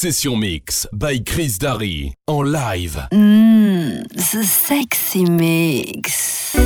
Session Mix by Chris Darry en live. Mmh, the Sexy Mix.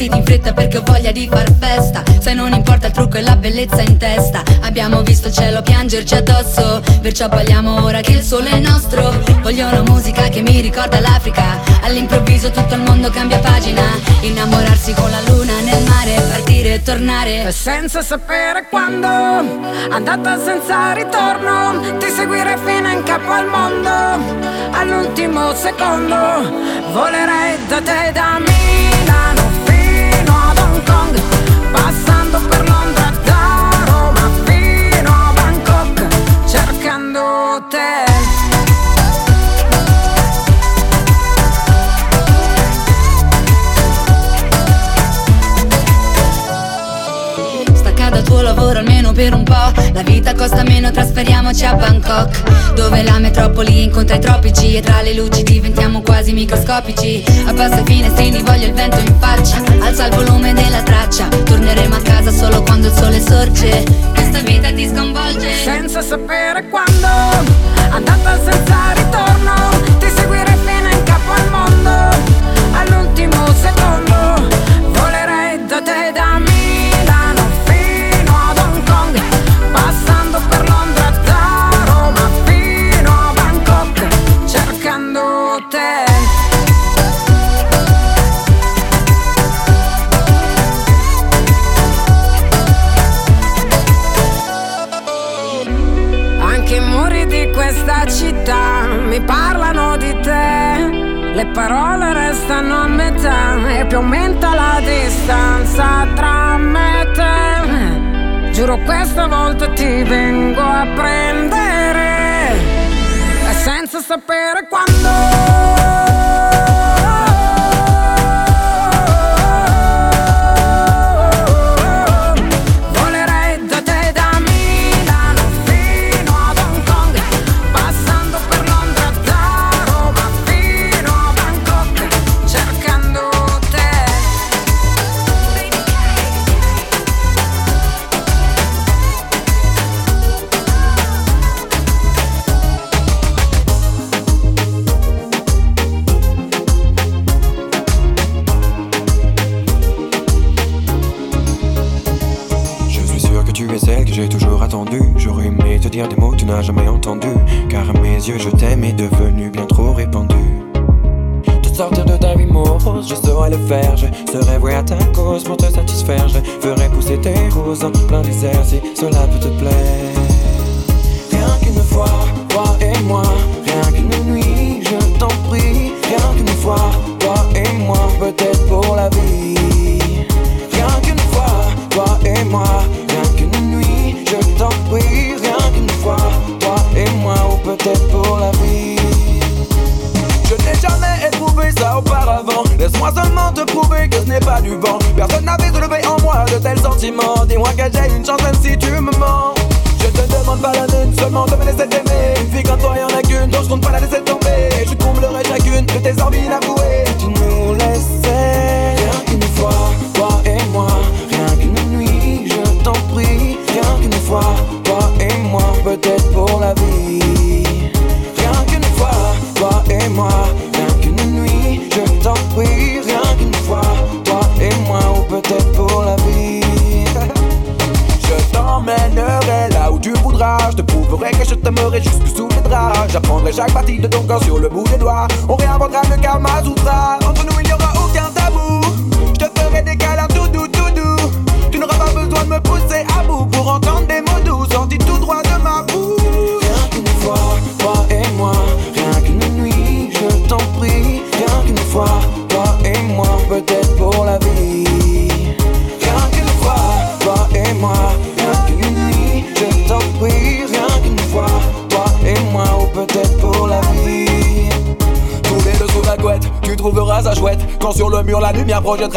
vestiti in fretta perché ho voglia di far festa. Se non importa il trucco e la bellezza in testa. Abbiamo visto il cielo piangerci addosso Perciò balliamo ora che il sole è nostro. Voglio una musica che mi ricorda l'Africa. All'improvviso tutto il mondo cambia pagina. Innamorarsi con la luna nel mare Partire e tornare. Senza sapere quando Andata senza ritorno Ti seguire fino in capo al mondo. All'ultimo secondo Volerei da te da Milano. con te. lavoro nessuno per un po' La vita costa meno, trasferiamoci a Bangkok Dove la metropoli incontra i tropici E tra le luci diventiamo quasi microscopici. Abbassa i finestrini, voglio il vento in faccia. Alza il volume della traccia Torneremo a casa solo quando il sole sorge. Questa vita ti sconvolge. Senza sapere quando Andata senza ritorno.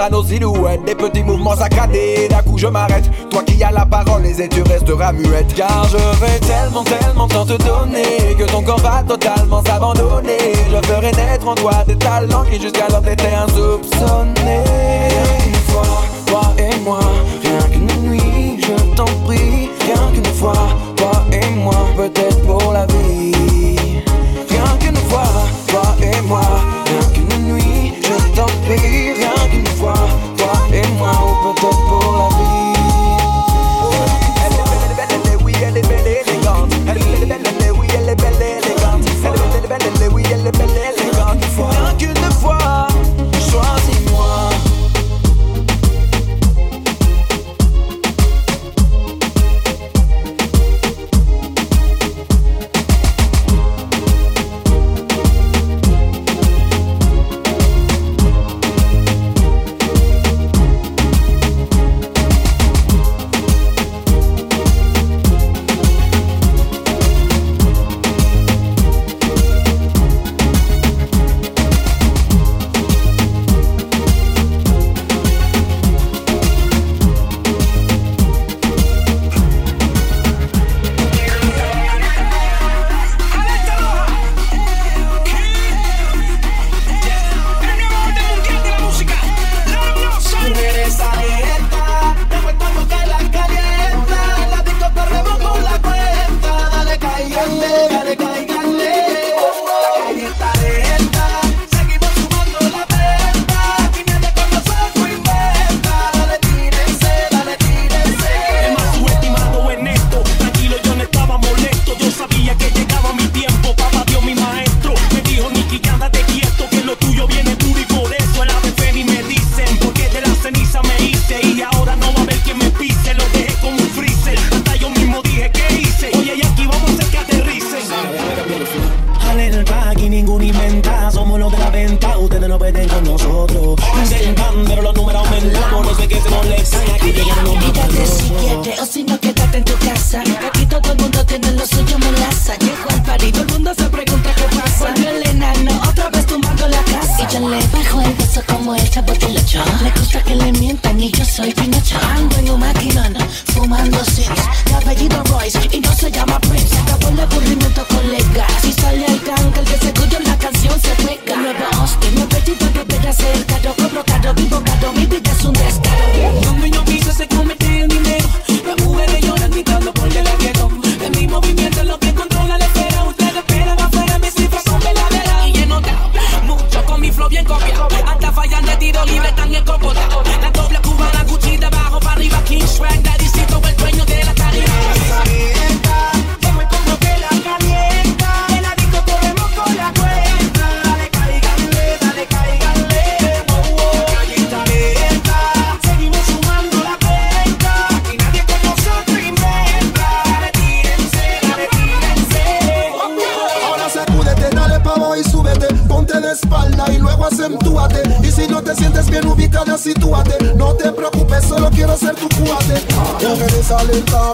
nos silhouettes, des petits mouvements saccadés. D'un coup, je m'arrête. Toi qui as la parole, les et tu resteras muette. Car je vais tellement, tellement tant te donner que ton corps va totalement s'abandonner. Je ferai naître en toi des talents qui jusqu'alors t'étaient insoupçonnés. Une fois, toi et moi, rien qu'une nuit, je t'en prie. Rien qu'une fois, toi et moi, peut-être pour la vie. Rien qu'une fois, toi et moi.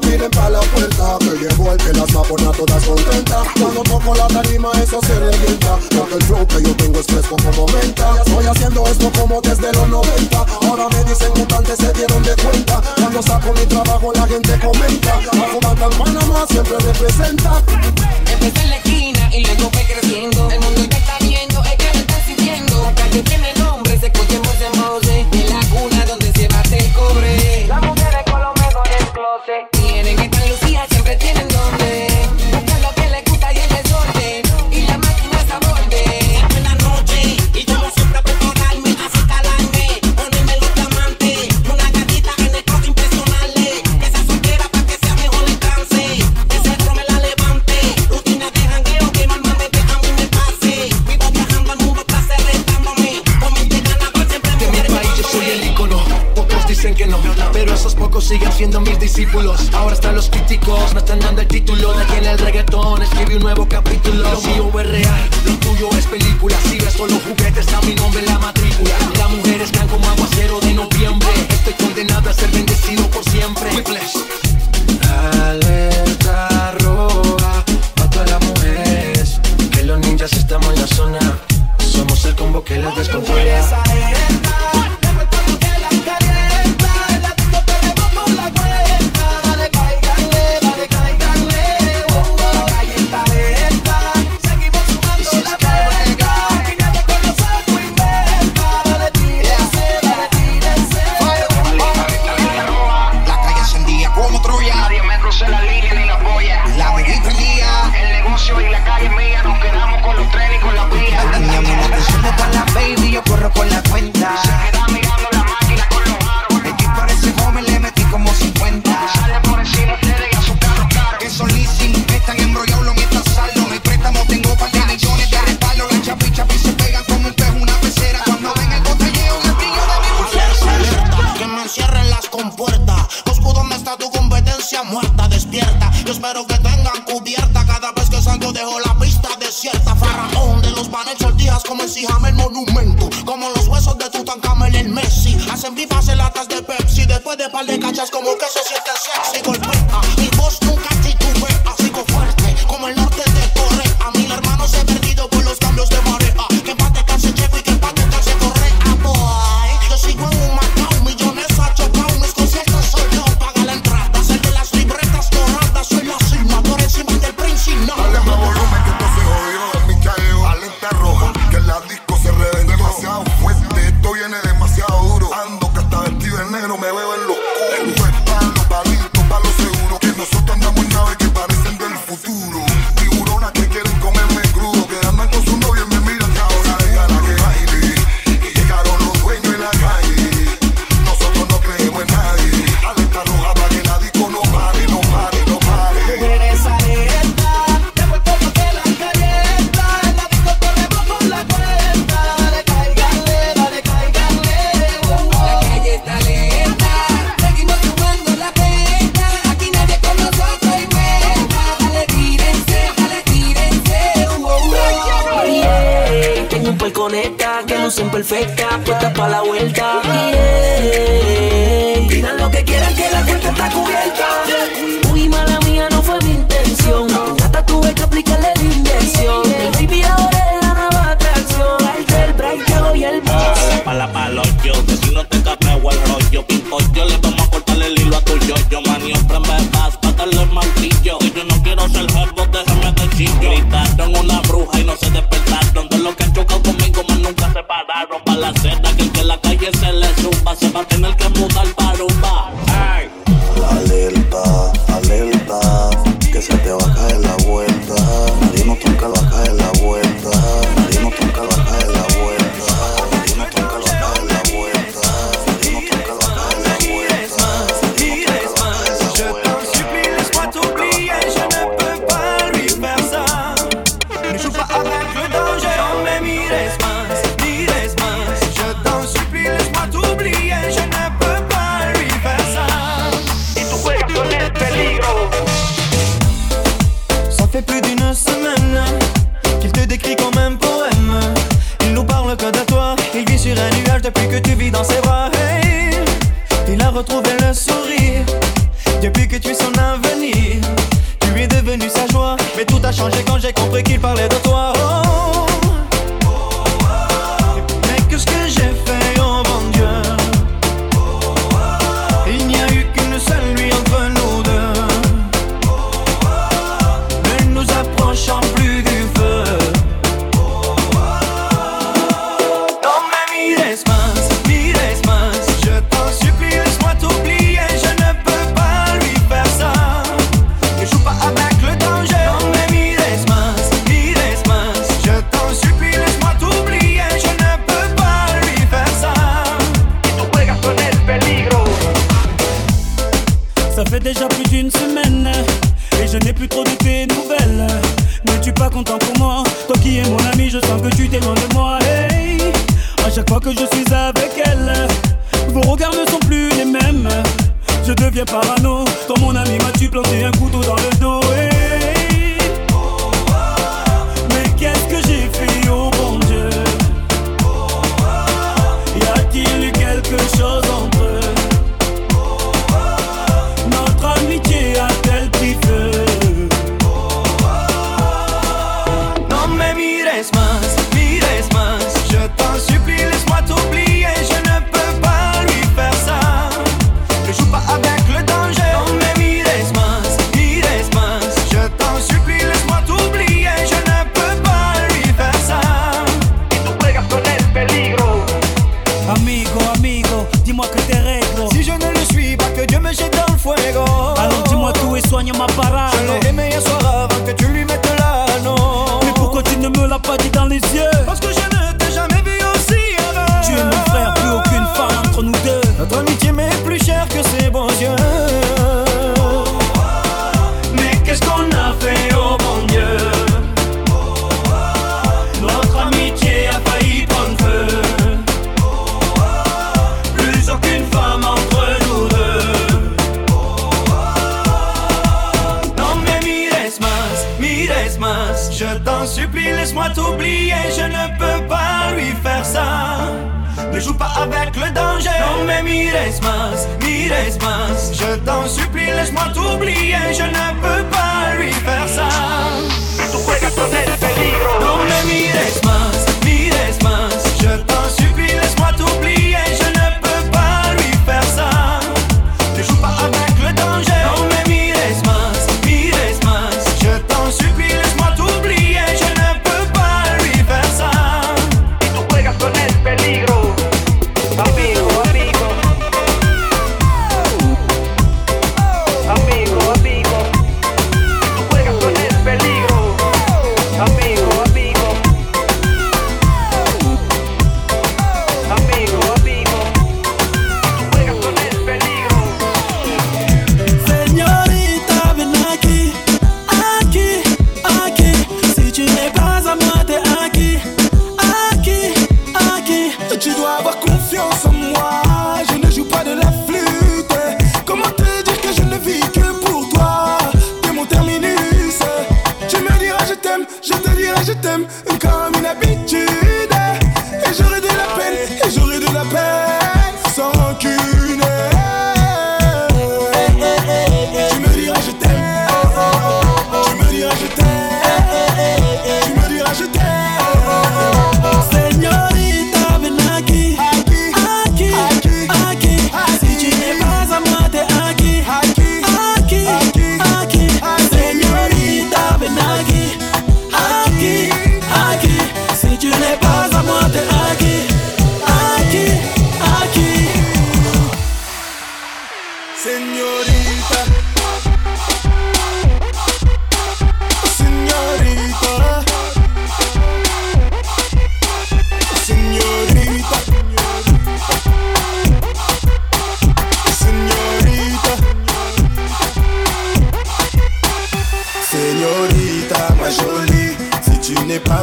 miren pa' la puerta Que llegó el que las abona todas contentas Cuando toco la tarima eso se revienta. Porque el flow que yo tengo es fresco como menta. Ya Estoy haciendo esto como desde los 90 Ahora me dicen mutantes se dieron de cuenta. Cuando saco mi trabajo la gente comenta. Bajo Batan Panamá siempre representa Empecé en la esquina y luego fue creciendo. El mundo ya está viendo, es que me está sintiendo. Que Ahora están los críticos, me están dando el título de aquí en el reggaetón. Escribí un nuevo capítulo. Lo mío es real, lo tuyo es película. Si ves solo juguetes, a mi nombre en la matrícula. Las mujeres caen como aguacero de noviembre. Estoy condenado a ser bendecido por siempre.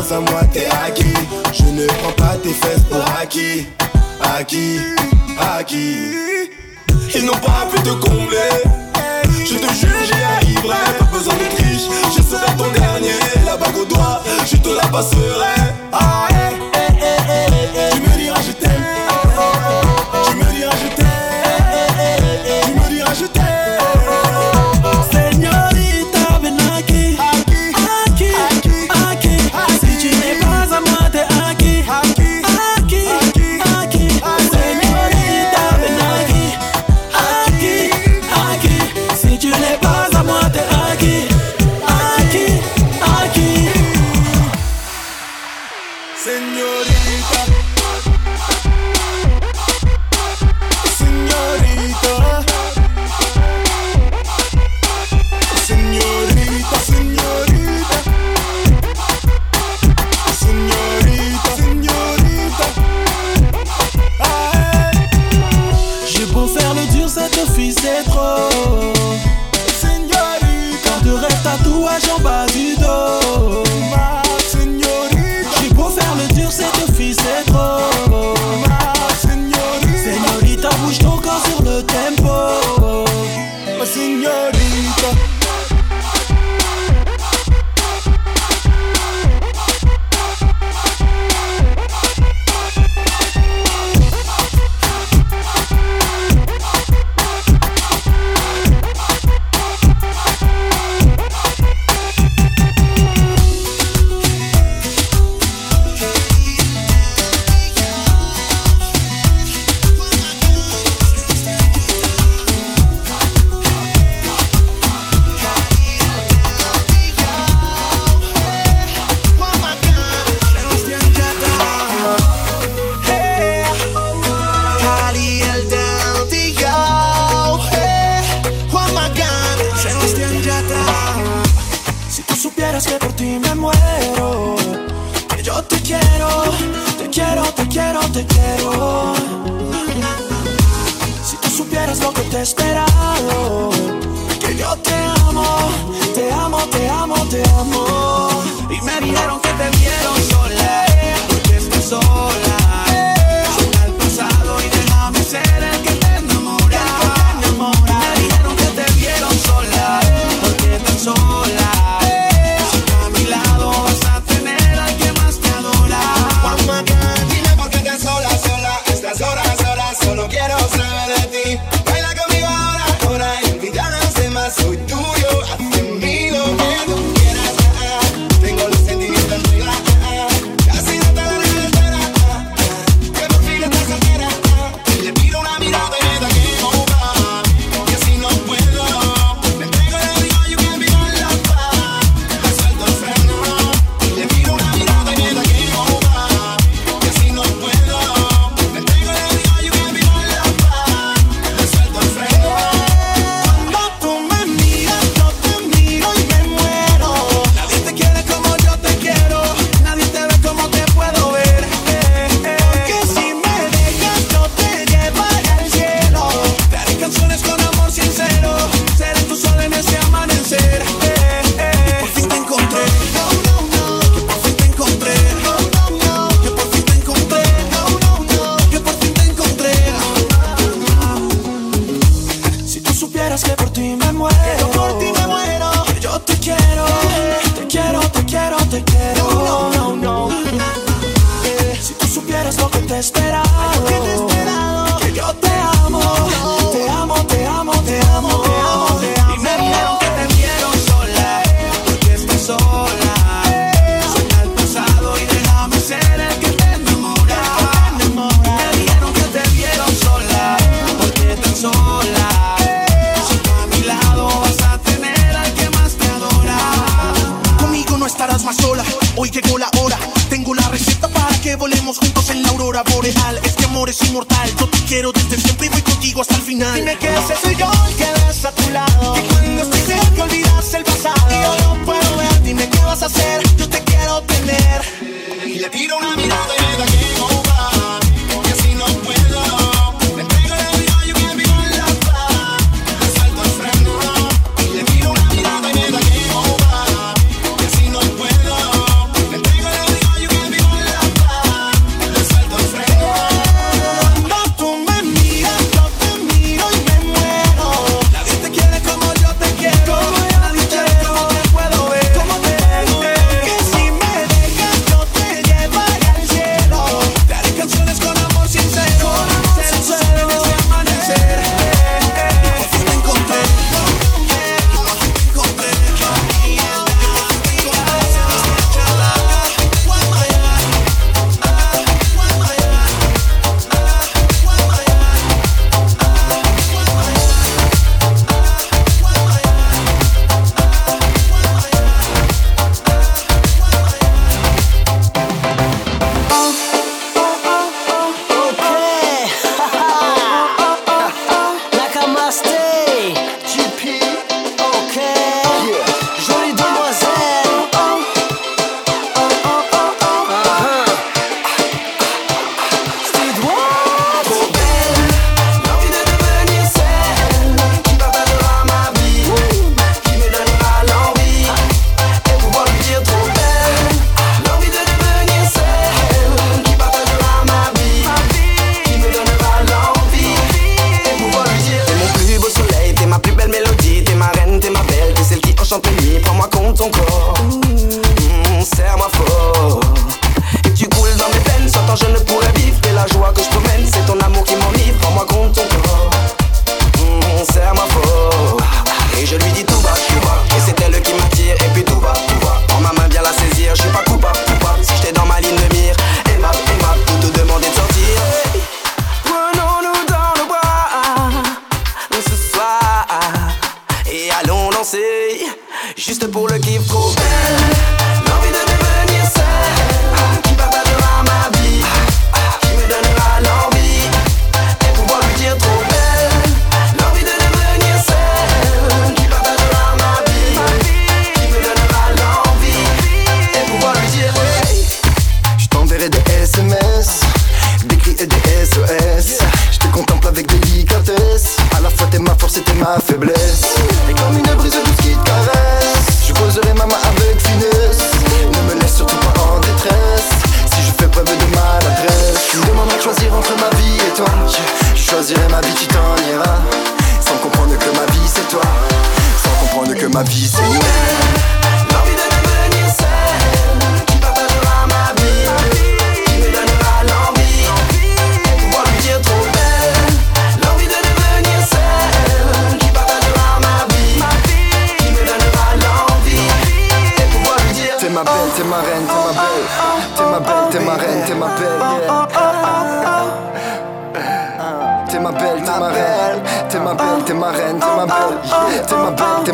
confiance en moi, t'es acquis. Je ne prends pas tes fesses pour acquis, acquis, acquis. Ils n'ont pas pu te combler. Je te jure, j'y arriverai. Pas besoin de triche, je serai ton dernier. La bague au doigt, je te la passerai. Ah. final. Dime que ese soy yo el que ves a tu lado. Que cuando estoy cerca olvidas el pasado. Y yo no puedo ver, dime qué vas a hacer. Yo te quiero tener. Y le tiro una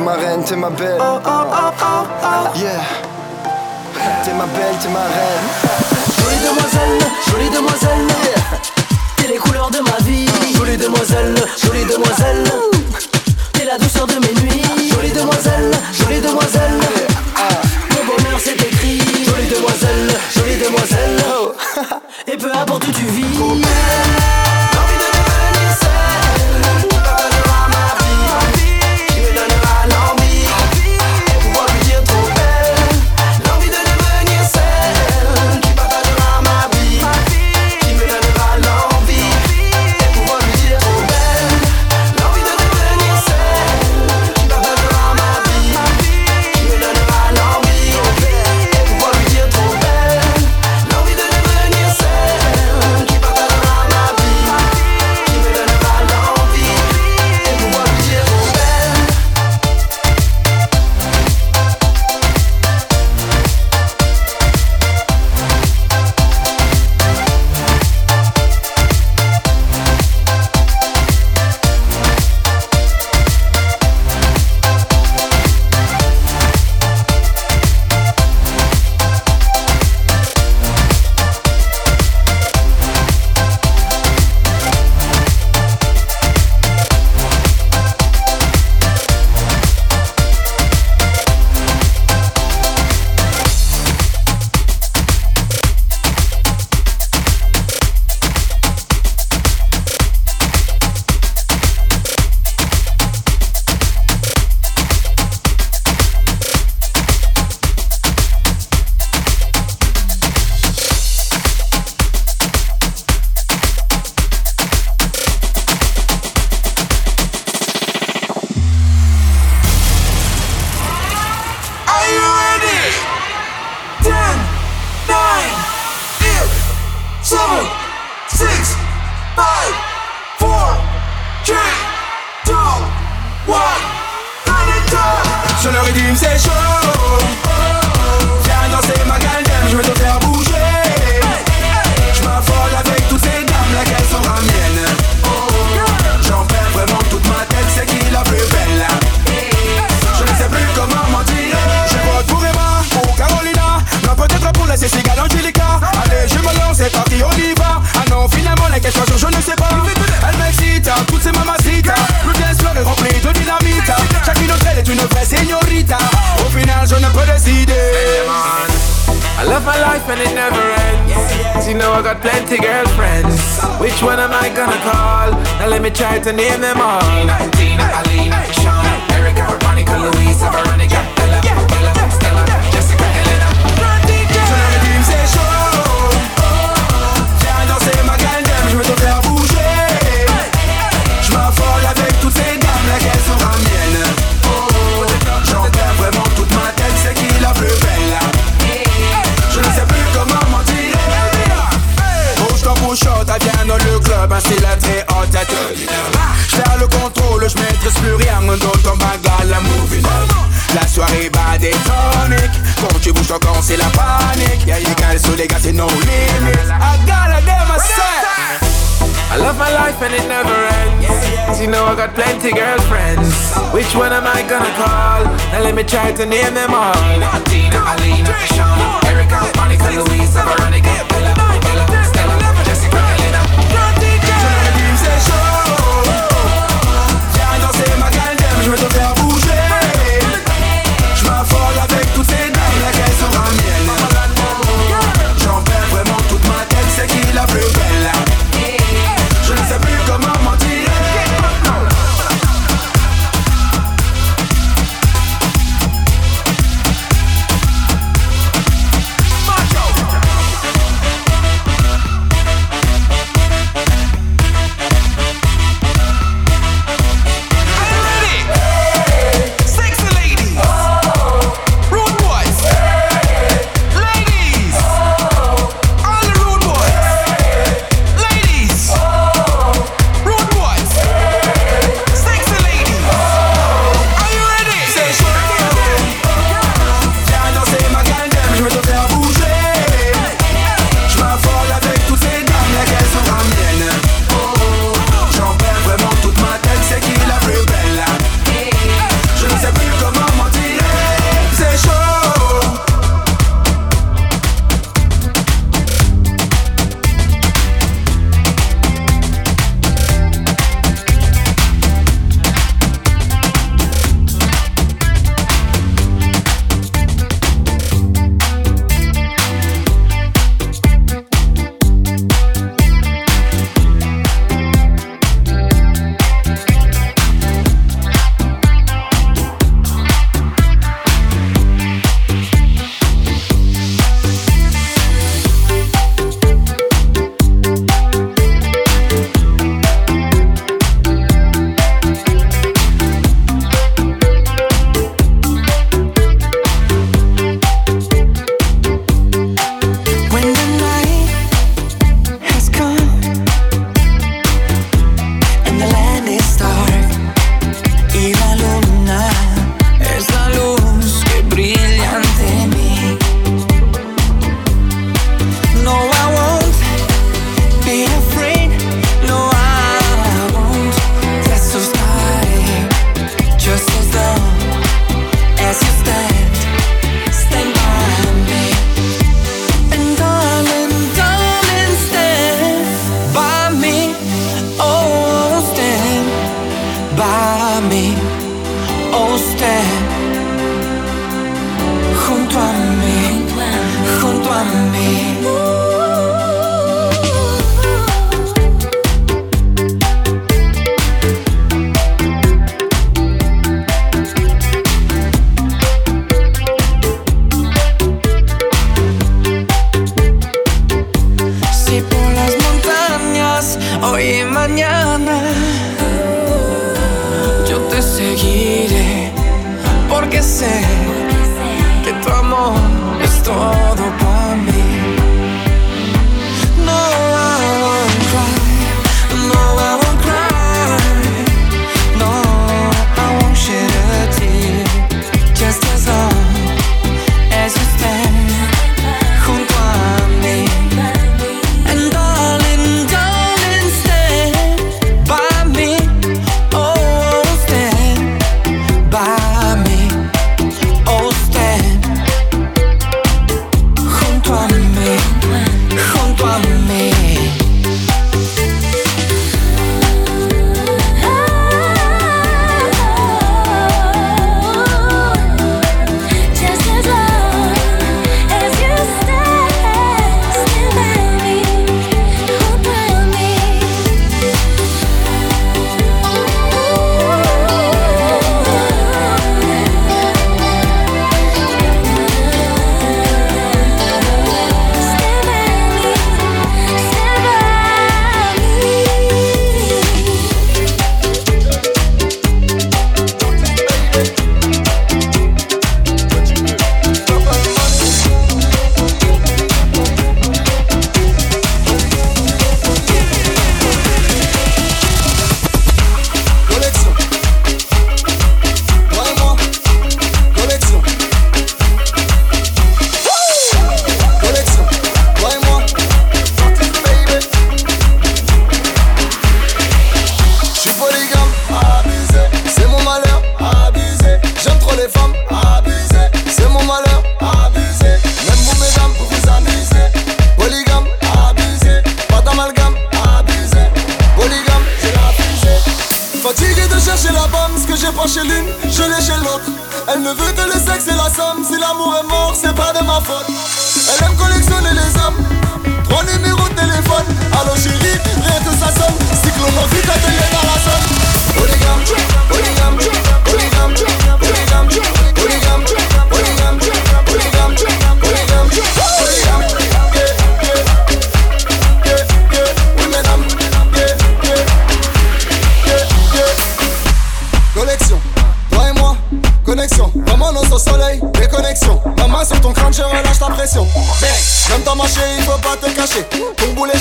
T'es ma reine, t'es ma belle. Oh oh, oh, oh, oh, yeah. T'es ma belle, t'es ma reine. Jolie demoiselle, jolie demoiselle. T'es les couleurs de ma vie. Uh. Jolie demoiselle, jolie demoiselle. Which one am I gonna call? Now let me try to name them all. Tina, Tina, Alina, Sean, Erica, Veronica, Louisa, Veronica. j'ai la très haute tête ah, J'perds le contrôle, je maîtrise plus rien D'autant bagarre la movie La soirée bat des toniques Quand tu bouges ton c'est la panique Y'a les gars, les gars, c'est no limit I got gotta damn myself I love my life and it never ends. You know I got plenty girlfriends. Which one am I gonna call? Now let me try to name them all. Dina, Alina, Shauna, Erica, Monica, Louisa, Veronica.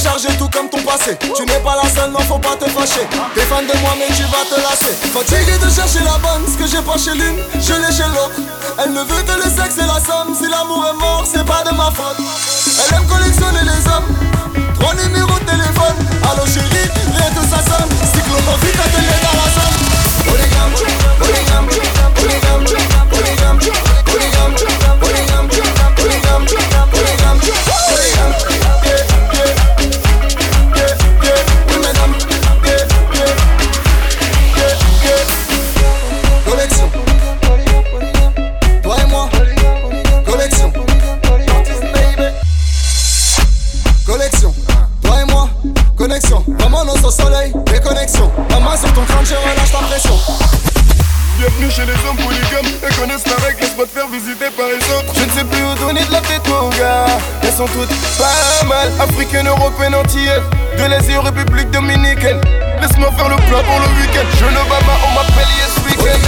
chargé tout comme ton passé. Tu n'es pas la seule, non, faut pas te fâcher. T'es fan de moi, mais tu vas te lâcher. Fatigué de chercher la bonne, ce que j'ai pas chez l'une, je l'ai chez l'autre. Elle ne veut que le sexe et la somme. Si l'amour est mort, c'est pas de ma faute. Elle aime collectionner les hommes. Trois numéros de téléphone. Allô chérie, rien de ça sonne. Cyclone, vite à te dans la somme. Polygame, polygame, polygame, polygame, polygame, polygame, polygame, polygame, polygame, polygame. pas mal. Africaine, européenne, antillaise, de l'Asie République dominicaine. Laisse-moi faire le plat pour le week-end. Je ne bats pas, on m'appelle Yes Weekend.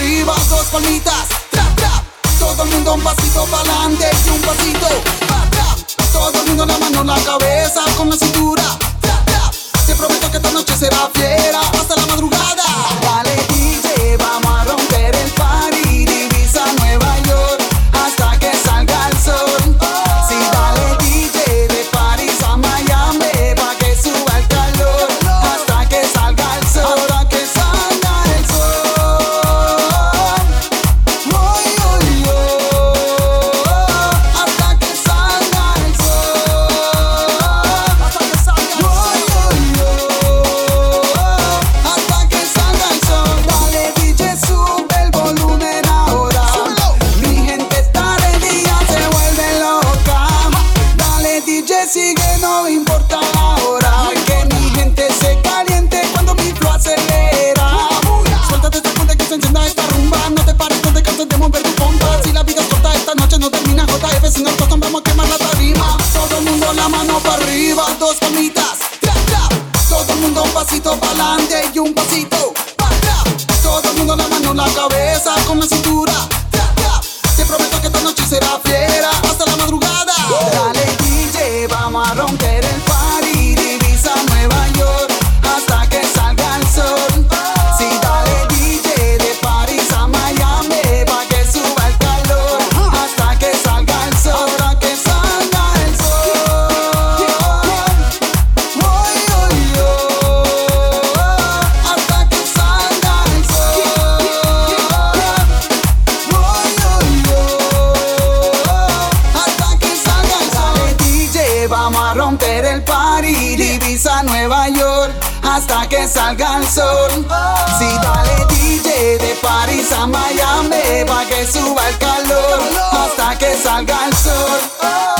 arriba, dos palmitas, trap, trap. Todo el mundo un pasito para adelante y un pasito. Todo el mundo la mano, en la cabeza con la cintura, trap, trap. Te prometo que esta noche será fiera hasta la madrugada. salga el sol. Si sí, dale DJ de París a Miami, pa' que suba el calor. Hasta que salga el sol.